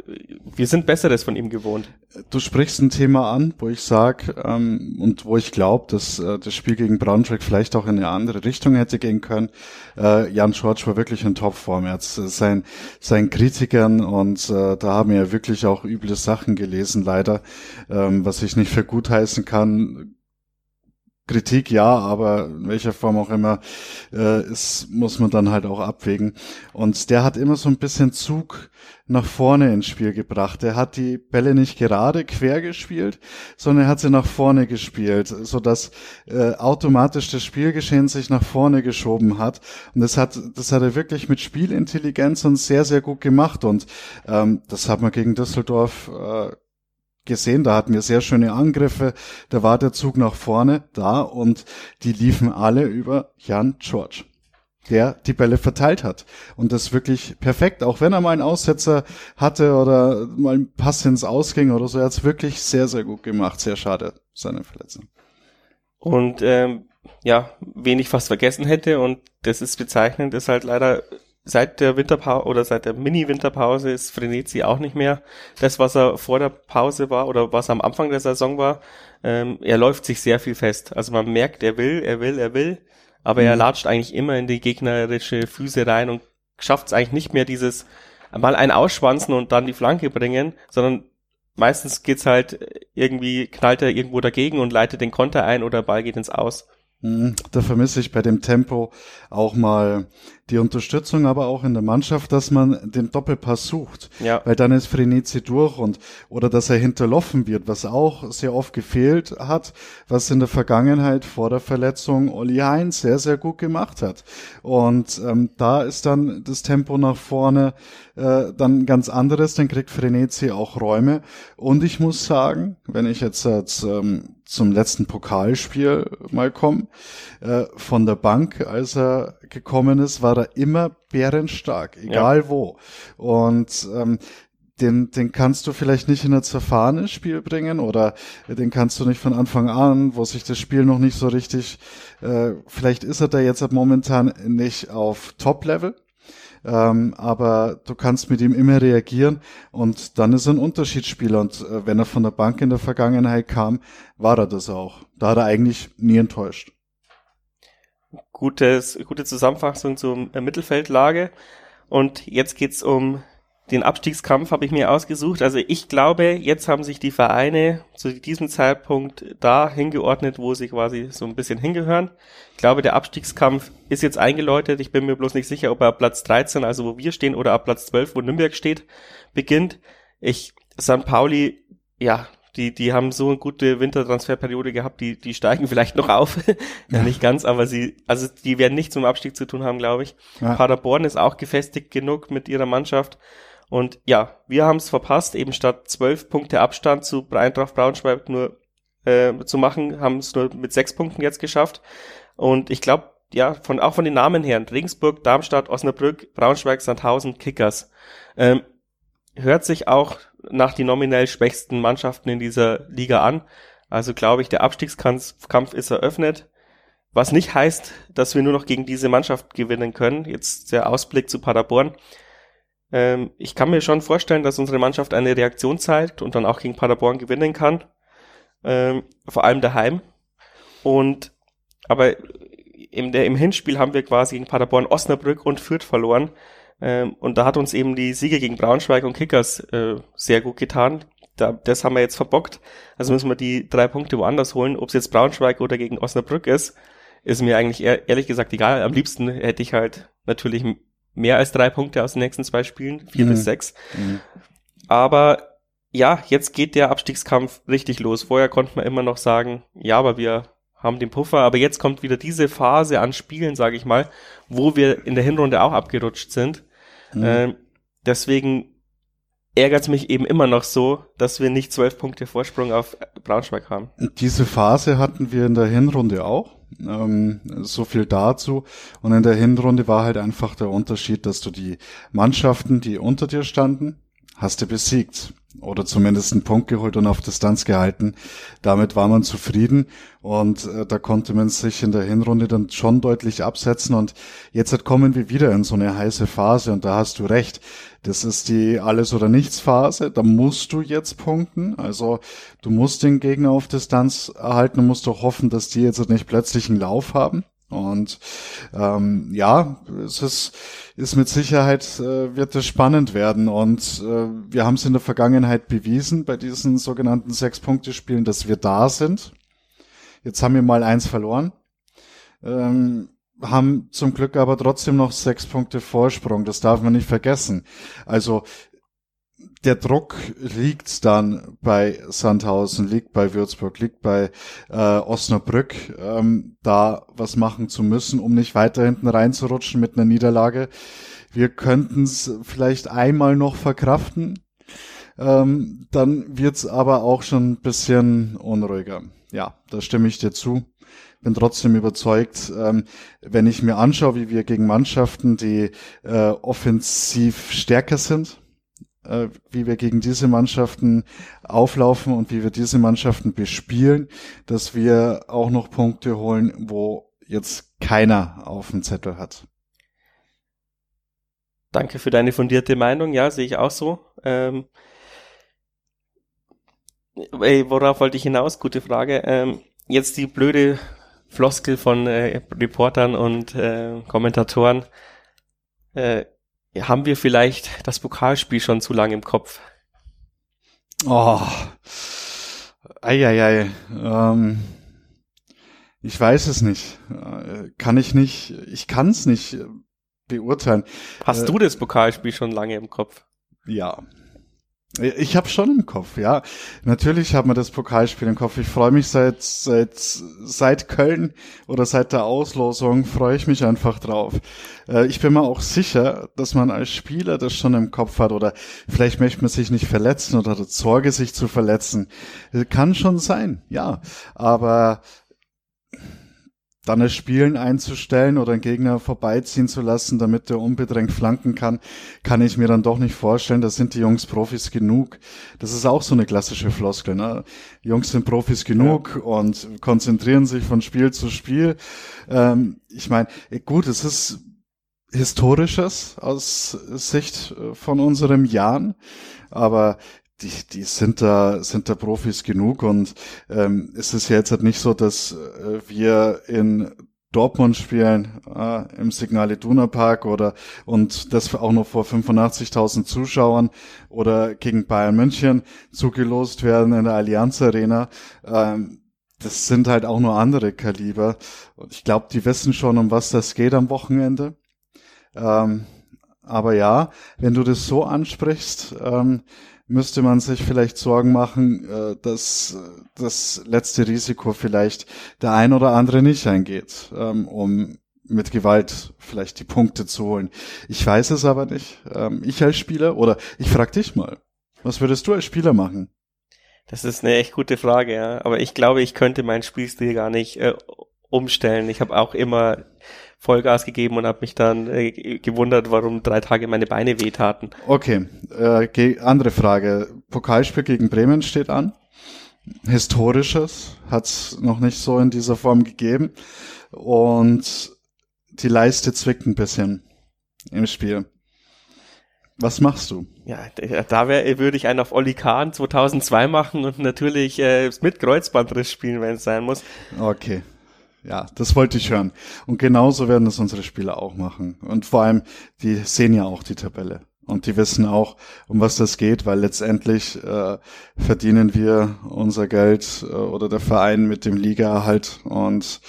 wir sind Besseres von ihm gewohnt.
Du sprichst ein Thema an, wo ich sag ähm, und wo ich glaube, dass äh, das Spiel gegen Braunschweig vielleicht auch in eine andere Richtung hätte gehen können. Äh, Jan Schwarz war wirklich in Topform. Er hat sein, seinen Kritikern und äh, da haben wir ja wirklich auch üble Sachen gelesen, leider, ähm, was ich nicht für gut heißen kann Kritik ja, aber in welcher Form auch immer, äh, ist, muss man dann halt auch abwägen. Und der hat immer so ein bisschen Zug nach vorne ins Spiel gebracht. Er hat die Bälle nicht gerade quer gespielt, sondern er hat sie nach vorne gespielt, so dass äh, automatisch das Spielgeschehen sich nach vorne geschoben hat. Und das hat, das hat er wirklich mit Spielintelligenz und sehr, sehr gut gemacht. Und ähm, das hat man gegen Düsseldorf äh, gesehen, da hatten wir sehr schöne Angriffe, da war der Zug nach vorne da und die liefen alle über Jan George, der die Bälle verteilt hat. Und das wirklich perfekt, auch wenn er mal einen Aussetzer hatte oder mal ein Pass ins Ausging oder so, er hat es wirklich sehr, sehr gut gemacht, sehr schade, seine Verletzung.
Und ähm, ja, wen ich fast vergessen hätte. Und das ist bezeichnend, ist halt leider seit der Winterpause oder seit der Mini-Winterpause ist Frenetzi auch nicht mehr das, was er vor der Pause war oder was er am Anfang der Saison war. Ähm, er läuft sich sehr viel fest. Also man merkt, er will, er will, er will, aber mhm. er latscht eigentlich immer in die gegnerische Füße rein und schafft es eigentlich nicht mehr dieses mal ein Ausschwanzen und dann die Flanke bringen, sondern meistens geht's halt irgendwie, knallt er irgendwo dagegen und leitet den Konter ein oder Ball geht ins Aus.
Mhm. Da vermisse ich bei dem Tempo auch mal die Unterstützung, aber auch in der Mannschaft, dass man den Doppelpass sucht. Ja. Weil dann ist Frenetzi durch und oder dass er hinterlaufen wird, was auch sehr oft gefehlt hat, was in der Vergangenheit vor der Verletzung Olli Heinz sehr, sehr gut gemacht hat. Und ähm, da ist dann das Tempo nach vorne äh, dann ganz anderes, dann kriegt Frenetzi auch Räume. Und ich muss sagen, wenn ich jetzt ähm, zum letzten Pokalspiel mal komme, äh, von der Bank, als er gekommen ist, war er immer bärenstark, egal ja. wo. Und ähm, den, den kannst du vielleicht nicht in ein zerfahrenes Spiel bringen oder den kannst du nicht von Anfang an, wo sich das Spiel noch nicht so richtig, äh, vielleicht ist er da jetzt momentan nicht auf Top-Level, ähm, aber du kannst mit ihm immer reagieren und dann ist er ein Unterschiedsspieler und äh, wenn er von der Bank in der Vergangenheit kam, war er das auch. Da hat er eigentlich nie enttäuscht.
Gutes, gute Zusammenfassung zur Mittelfeldlage und jetzt geht's um den Abstiegskampf habe ich mir ausgesucht. Also ich glaube, jetzt haben sich die Vereine zu diesem Zeitpunkt da hingeordnet, wo sie quasi so ein bisschen hingehören. Ich glaube, der Abstiegskampf ist jetzt eingeläutet. Ich bin mir bloß nicht sicher, ob er ab Platz 13, also wo wir stehen, oder ab Platz 12, wo Nürnberg steht, beginnt. Ich, St. Pauli, ja, die, die haben so eine gute Wintertransferperiode gehabt, die, die steigen vielleicht noch auf. ja. nicht ganz, aber sie, also die werden nichts zum Abstieg zu tun haben, glaube ich. Ja. Paderborn ist auch gefestigt genug mit ihrer Mannschaft. Und ja, wir haben es verpasst, eben statt zwölf Punkte Abstand zu Eintracht Braunschweig nur äh, zu machen, haben es nur mit sechs Punkten jetzt geschafft. Und ich glaube, ja, von, auch von den Namen her, Regensburg, Darmstadt, Osnabrück, Braunschweig, Sandhausen, Kickers. Ähm, hört sich auch nach die nominell schwächsten Mannschaften in dieser Liga an. Also glaube ich, der Abstiegskampf ist eröffnet. Was nicht heißt, dass wir nur noch gegen diese Mannschaft gewinnen können. Jetzt der Ausblick zu Paderborn. Ähm, ich kann mir schon vorstellen, dass unsere Mannschaft eine Reaktion zeigt und dann auch gegen Paderborn gewinnen kann. Ähm, vor allem daheim. Und aber im, der, im Hinspiel haben wir quasi gegen Paderborn, Osnabrück und Fürth verloren. Ähm, und da hat uns eben die Siege gegen Braunschweig und Kickers äh, sehr gut getan. Da, das haben wir jetzt verbockt. Also müssen wir die drei Punkte woanders holen. Ob es jetzt Braunschweig oder gegen Osnabrück ist, ist mir eigentlich ehr, ehrlich gesagt egal. Am liebsten hätte ich halt natürlich mehr als drei Punkte aus den nächsten zwei Spielen, vier mhm. bis sechs. Mhm. Aber ja, jetzt geht der Abstiegskampf richtig los. Vorher konnte man immer noch sagen, ja, aber wir haben den Puffer, aber jetzt kommt wieder diese Phase an Spielen, sage ich mal, wo wir in der Hinrunde auch abgerutscht sind. Mhm. Ähm, deswegen ärgert es mich eben immer noch so, dass wir nicht zwölf Punkte Vorsprung auf Braunschweig haben.
Diese Phase hatten wir in der Hinrunde auch. Ähm, so viel dazu. Und in der Hinrunde war halt einfach der Unterschied, dass du die Mannschaften, die unter dir standen, hast du besiegt oder zumindest einen Punkt geholt und auf Distanz gehalten. Damit war man zufrieden und äh, da konnte man sich in der Hinrunde dann schon deutlich absetzen und jetzt kommen wir wieder in so eine heiße Phase und da hast du recht. Das ist die Alles- oder Nichts-Phase. Da musst du jetzt punkten. Also du musst den Gegner auf Distanz erhalten und musst doch hoffen, dass die jetzt nicht plötzlich einen Lauf haben. Und ähm, ja, es ist, ist mit Sicherheit, äh, wird es spannend werden. Und äh, wir haben es in der Vergangenheit bewiesen bei diesen sogenannten Sechs-Punkte-Spielen, dass wir da sind. Jetzt haben wir mal eins verloren. Ähm, haben zum Glück aber trotzdem noch sechs Punkte Vorsprung. Das darf man nicht vergessen. Also der Druck liegt dann bei Sandhausen, liegt bei Würzburg, liegt bei äh, Osnabrück, ähm, da was machen zu müssen, um nicht weiter hinten reinzurutschen mit einer Niederlage. Wir könnten es vielleicht einmal noch verkraften, ähm, dann wird's aber auch schon ein bisschen unruhiger. Ja, da stimme ich dir zu. Bin trotzdem überzeugt, ähm, wenn ich mir anschaue, wie wir gegen Mannschaften, die äh, offensiv stärker sind, wie wir gegen diese Mannschaften auflaufen und wie wir diese Mannschaften bespielen, dass wir auch noch Punkte holen, wo jetzt keiner auf dem Zettel hat.
Danke für deine fundierte Meinung. Ja, sehe ich auch so. Ähm, ey, worauf wollte ich hinaus? Gute Frage. Ähm, jetzt die blöde Floskel von äh, Reportern und äh, Kommentatoren. Äh, haben wir vielleicht das Pokalspiel schon zu lange im Kopf?
Oh. Eieiei. Ähm, ich weiß es nicht. Kann ich nicht, ich kann es nicht beurteilen.
Hast äh, du das Pokalspiel schon lange im Kopf?
Ja. Ich habe schon im Kopf, ja. Natürlich haben wir das Pokalspiel im Kopf. Ich freue mich seit seit seit Köln oder seit der Auslosung freue ich mich einfach drauf. Äh, ich bin mir auch sicher, dass man als Spieler das schon im Kopf hat oder vielleicht möchte man sich nicht verletzen oder hat Sorge, sich zu verletzen. Kann schon sein, ja. Aber dann das Spielen einzustellen oder einen Gegner vorbeiziehen zu lassen, damit der unbedrängt flanken kann, kann ich mir dann doch nicht vorstellen. Da sind die Jungs Profis genug. Das ist auch so eine klassische Floskel. Ne? Die Jungs sind Profis genug ja. und konzentrieren sich von Spiel zu Spiel. Ähm, ich meine, gut, es ist historisches aus Sicht äh, von unserem Jahren, aber die, die sind da, sind da Profis genug und ähm, es ist jetzt halt nicht so, dass äh, wir in Dortmund spielen, äh, im Signal Iduna Park oder und das auch noch vor 85.000 Zuschauern oder gegen Bayern München zugelost werden in der Allianz Arena. Ähm, das sind halt auch nur andere Kaliber. Und ich glaube, die wissen schon, um was das geht am Wochenende. Ähm, aber ja, wenn du das so ansprichst, ähm, müsste man sich vielleicht Sorgen machen, äh, dass das letzte Risiko vielleicht der ein oder andere nicht eingeht, ähm, um mit Gewalt vielleicht die Punkte zu holen. Ich weiß es aber nicht. Ähm, ich als Spieler oder ich frag dich mal, was würdest du als Spieler machen?
Das ist eine echt gute Frage, ja. Aber ich glaube, ich könnte meinen Spielstil gar nicht äh, umstellen. Ich habe auch immer Vollgas gegeben und habe mich dann äh, gewundert, warum drei Tage meine Beine wehtaten.
Okay, äh, andere Frage. Pokalspiel gegen Bremen steht an. Historisches hat's noch nicht so in dieser Form gegeben. Und die Leiste zwickt ein bisschen im Spiel. Was machst du?
Ja, da wär, würde ich einen auf Olli Kahn 2002 machen und natürlich äh, mit Kreuzbandriss spielen, wenn es sein muss.
Okay. Ja, das wollte ich hören. Und genauso werden es unsere Spieler auch machen. Und vor allem, die sehen ja auch die Tabelle. Und die wissen auch, um was das geht, weil letztendlich äh, verdienen wir unser Geld äh, oder der Verein mit dem Ligaerhalt. Und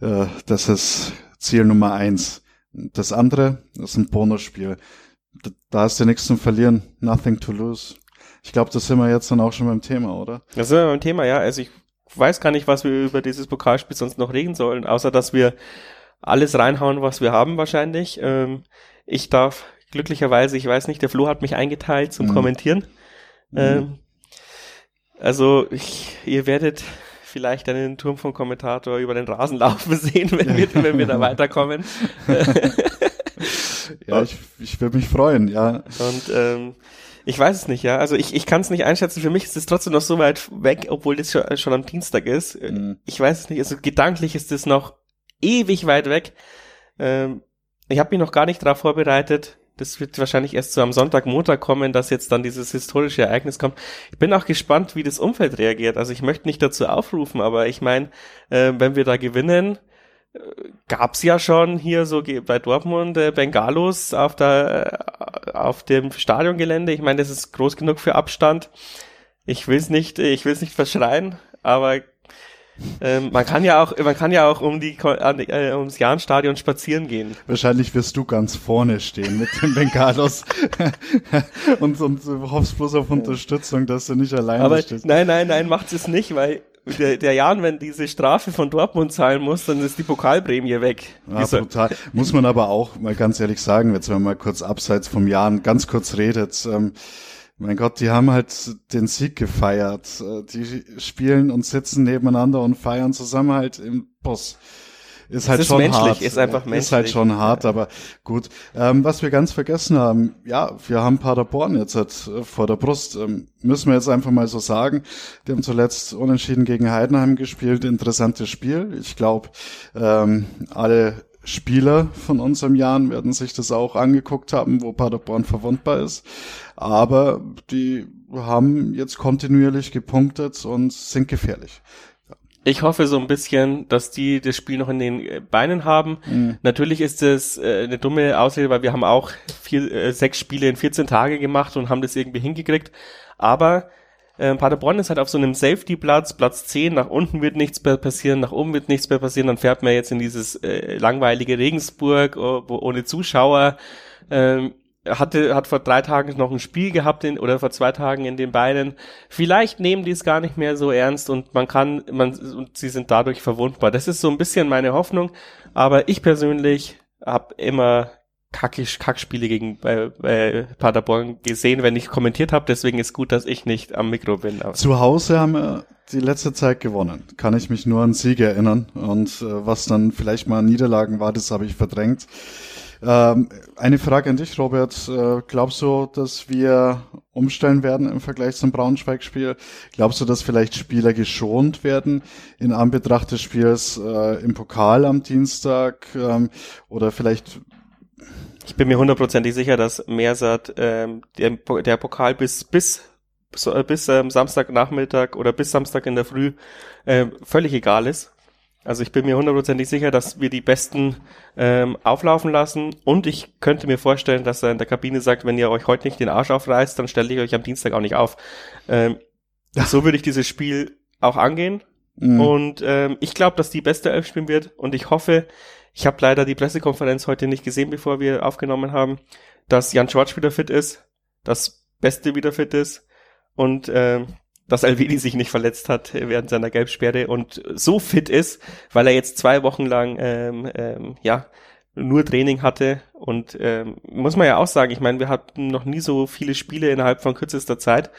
äh, das ist Ziel Nummer eins. Das andere ist ein Bonusspiel. Da, da hast du nichts zum Verlieren. Nothing to lose. Ich glaube, das sind wir jetzt dann auch schon beim Thema, oder?
Das sind wir beim Thema, ja. Also ich weiß gar nicht, was wir über dieses Pokalspiel sonst noch reden sollen, außer dass wir alles reinhauen, was wir haben wahrscheinlich. Ähm, ich darf glücklicherweise, ich weiß nicht, der Flo hat mich eingeteilt zum mhm. Kommentieren. Mhm. Ähm, also ich, ihr werdet vielleicht einen Turm vom Kommentator über den Rasen laufen sehen, wenn wir, wenn wir da weiterkommen.
ja, ich, ich würde mich freuen, ja.
Und ähm, ich weiß es nicht, ja. Also ich, ich kann es nicht einschätzen. Für mich ist es trotzdem noch so weit weg, obwohl das schon, schon am Dienstag ist. Mhm. Ich weiß es nicht. Also gedanklich ist es noch ewig weit weg. Ähm, ich habe mich noch gar nicht darauf vorbereitet. Das wird wahrscheinlich erst so am Sonntag, Montag kommen, dass jetzt dann dieses historische Ereignis kommt. Ich bin auch gespannt, wie das Umfeld reagiert. Also ich möchte nicht dazu aufrufen, aber ich meine, äh, wenn wir da gewinnen, gab's ja schon hier so bei Dortmund äh, Bengalos auf der äh, auf dem Stadiongelände. Ich meine, das ist groß genug für Abstand. Ich will's nicht, ich will's nicht verschreien, aber ähm, man kann ja auch, man kann ja auch um die äh, ums Jahnstadion spazieren gehen.
Wahrscheinlich wirst du ganz vorne stehen mit den Bengalos und, und hoffst bloß auf Unterstützung, dass du nicht alleine
aber
stehst.
Nein, nein, nein, macht es nicht, weil der, der Jan, wenn diese Strafe von Dortmund zahlen muss, dann ist die Pokalprämie weg.
Ja, brutal. Muss man aber auch mal ganz ehrlich sagen, jetzt wenn man mal kurz abseits vom Jan ganz kurz redet, ähm, mein Gott, die haben halt den Sieg gefeiert. Äh, die spielen und sitzen nebeneinander und feiern zusammen halt im Bus. Ist halt ist schon
menschlich,
hart.
Ist einfach menschlich.
Ist halt schon hart, aber gut. Ähm, was wir ganz vergessen haben, ja, wir haben Paderborn jetzt halt vor der Brust. Ähm, müssen wir jetzt einfach mal so sagen. Die haben zuletzt unentschieden gegen Heidenheim gespielt. Interessantes Spiel. Ich glaube, ähm, alle Spieler von unserem Jahren werden sich das auch angeguckt haben, wo Paderborn verwundbar ist. Aber die haben jetzt kontinuierlich gepunktet und sind gefährlich
ich hoffe so ein bisschen, dass die das Spiel noch in den äh, Beinen haben. Mhm. Natürlich ist es äh, eine dumme Ausrede, weil wir haben auch vier, äh, sechs Spiele in 14 Tage gemacht und haben das irgendwie hingekriegt. Aber äh, Paderborn ist halt auf so einem Safety-Platz, Platz 10, nach unten wird nichts mehr passieren, nach oben wird nichts mehr passieren, dann fährt man jetzt in dieses äh, langweilige Regensburg, oh, wo, ohne Zuschauer. Ähm, hatte, hat vor drei Tagen noch ein Spiel gehabt in, oder vor zwei Tagen in den Beinen. Vielleicht nehmen die es gar nicht mehr so ernst und man kann, man, und sie sind dadurch verwundbar. Das ist so ein bisschen meine Hoffnung. Aber ich persönlich habe immer kackisch Kackspiele gegen bei, bei Paderborn gesehen, wenn ich kommentiert habe. Deswegen ist gut, dass ich nicht am Mikro bin.
Aber. Zu Hause haben wir die letzte Zeit gewonnen. Kann ich mich nur an Siege erinnern. Und äh, was dann vielleicht mal Niederlagen war, das habe ich verdrängt. Ähm, eine Frage an dich, Robert. Äh, glaubst du, dass wir umstellen werden im Vergleich zum Braunschweig-Spiel? Glaubst du, dass vielleicht Spieler geschont werden in Anbetracht des Spiels äh, im Pokal am Dienstag? Ähm, oder vielleicht
ich bin mir hundertprozentig sicher, dass Mersat ähm, der, der Pokal bis bis bis ähm, Samstagnachmittag oder bis Samstag in der Früh äh, völlig egal ist. Also ich bin mir hundertprozentig sicher, dass wir die Besten ähm, auflaufen lassen und ich könnte mir vorstellen, dass er in der Kabine sagt, wenn ihr euch heute nicht den Arsch aufreißt, dann stelle ich euch am Dienstag auch nicht auf. Ähm. So würde ich dieses Spiel auch angehen mhm. und ähm, ich glaube, dass die beste Elf spielen wird und ich hoffe, ich habe leider die Pressekonferenz heute nicht gesehen, bevor wir aufgenommen haben, dass Jan Schwarz wieder fit ist, dass Beste wieder fit ist und ähm, dass Alvedi sich nicht verletzt hat während seiner Gelbsperre und so fit ist, weil er jetzt zwei Wochen lang ähm, ähm, ja nur Training hatte. Und ähm, muss man ja auch sagen, ich meine, wir hatten noch nie so viele Spiele innerhalb von kürzester Zeit.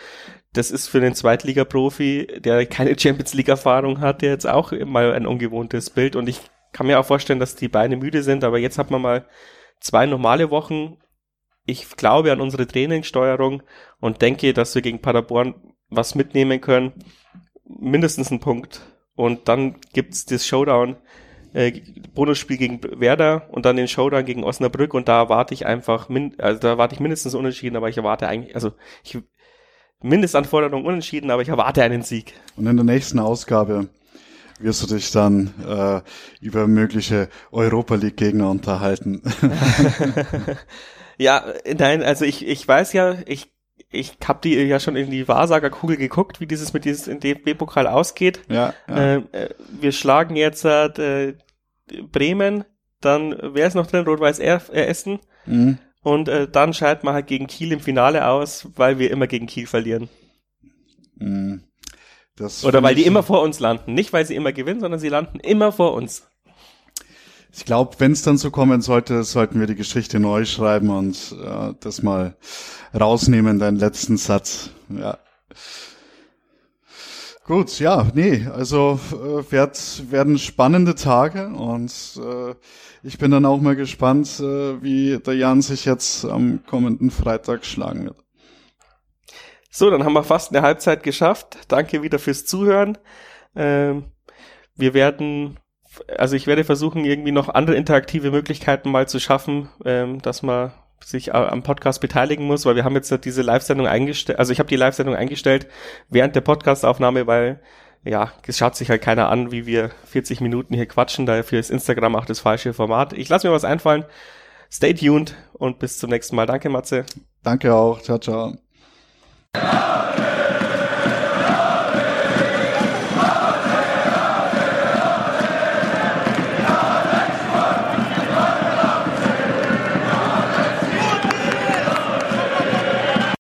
Das ist für den Zweitliga-Profi, der keine Champions League-Erfahrung hat, der jetzt auch mal ein ungewohntes Bild. Und ich kann mir auch vorstellen, dass die Beine müde sind, aber jetzt hat man mal zwei normale Wochen. Ich glaube an unsere Trainingssteuerung und denke, dass wir gegen Paderborn was mitnehmen können. Mindestens einen Punkt. Und dann gibt's das Showdown äh, Bonusspiel gegen Werder und dann den Showdown gegen Osnabrück und da erwarte ich einfach, min also da erwarte ich mindestens unentschieden, aber ich erwarte eigentlich, also ich Mindestanforderung unentschieden, aber ich erwarte einen Sieg.
Und in der nächsten Ausgabe wirst du dich dann äh, über mögliche Europa League Gegner unterhalten.
ja, nein, also ich, ich weiß ja, ich ich habe die ja schon in die Wahrsagerkugel geguckt, wie dieses mit dieses DFB-Pokal ausgeht.
Ja,
ja. Ähm, äh, wir schlagen jetzt äh, Bremen, dann wer ist noch drin? Rot-Weiß Essen. Mhm. Und äh, dann scheiden wir halt gegen Kiel im Finale aus, weil wir immer gegen Kiel verlieren. Mhm. Oder weil die immer vor uns landen. Nicht, weil sie immer gewinnen, sondern sie landen immer vor uns.
Ich glaube, wenn es dann so kommen sollte, sollten wir die Geschichte neu schreiben und äh, das mal rausnehmen, deinen letzten Satz. Ja. Gut, ja, nee, also äh, werd, werden spannende Tage und äh, ich bin dann auch mal gespannt, äh, wie der Jan sich jetzt am kommenden Freitag schlagen wird.
So, dann haben wir fast eine Halbzeit geschafft. Danke wieder fürs Zuhören. Ähm, wir werden also ich werde versuchen, irgendwie noch andere interaktive Möglichkeiten mal zu schaffen, ähm, dass man sich am Podcast beteiligen muss, weil wir haben jetzt diese Live-Sendung eingestellt, also ich habe die Live-Sendung eingestellt während der Podcastaufnahme, weil ja, es schaut sich halt keiner an, wie wir 40 Minuten hier quatschen, dafür ist Instagram auch das falsche Format. Ich lasse mir was einfallen. Stay tuned und bis zum nächsten Mal. Danke, Matze.
Danke auch. Ciao, ciao.